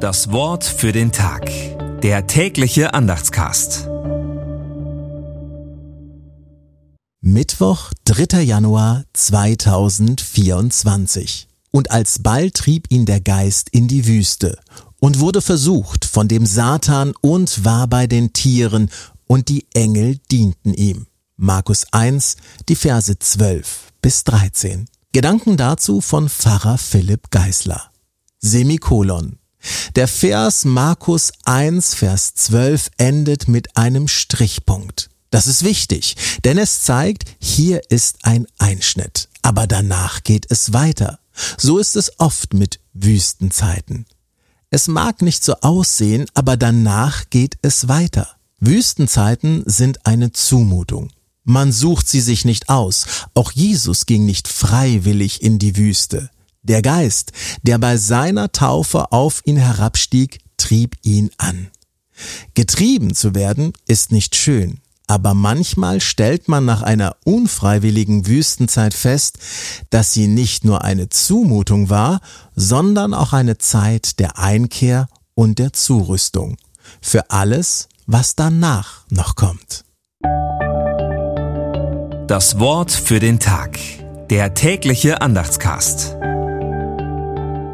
Das Wort für den Tag. Der tägliche Andachtscast. Mittwoch, 3. Januar 2024. Und alsbald trieb ihn der Geist in die Wüste und wurde versucht von dem Satan und war bei den Tieren und die Engel dienten ihm. Markus 1, die Verse 12 bis 13. Gedanken dazu von Pfarrer Philipp Geisler. Semikolon. Der Vers Markus 1, Vers 12 endet mit einem Strichpunkt. Das ist wichtig, denn es zeigt, hier ist ein Einschnitt. Aber danach geht es weiter. So ist es oft mit Wüstenzeiten. Es mag nicht so aussehen, aber danach geht es weiter. Wüstenzeiten sind eine Zumutung. Man sucht sie sich nicht aus. Auch Jesus ging nicht freiwillig in die Wüste. Der Geist, der bei seiner Taufe auf ihn herabstieg, trieb ihn an. Getrieben zu werden ist nicht schön, aber manchmal stellt man nach einer unfreiwilligen Wüstenzeit fest, dass sie nicht nur eine Zumutung war, sondern auch eine Zeit der Einkehr und der Zurüstung für alles, was danach noch kommt. Das Wort für den Tag. Der tägliche Andachtscast.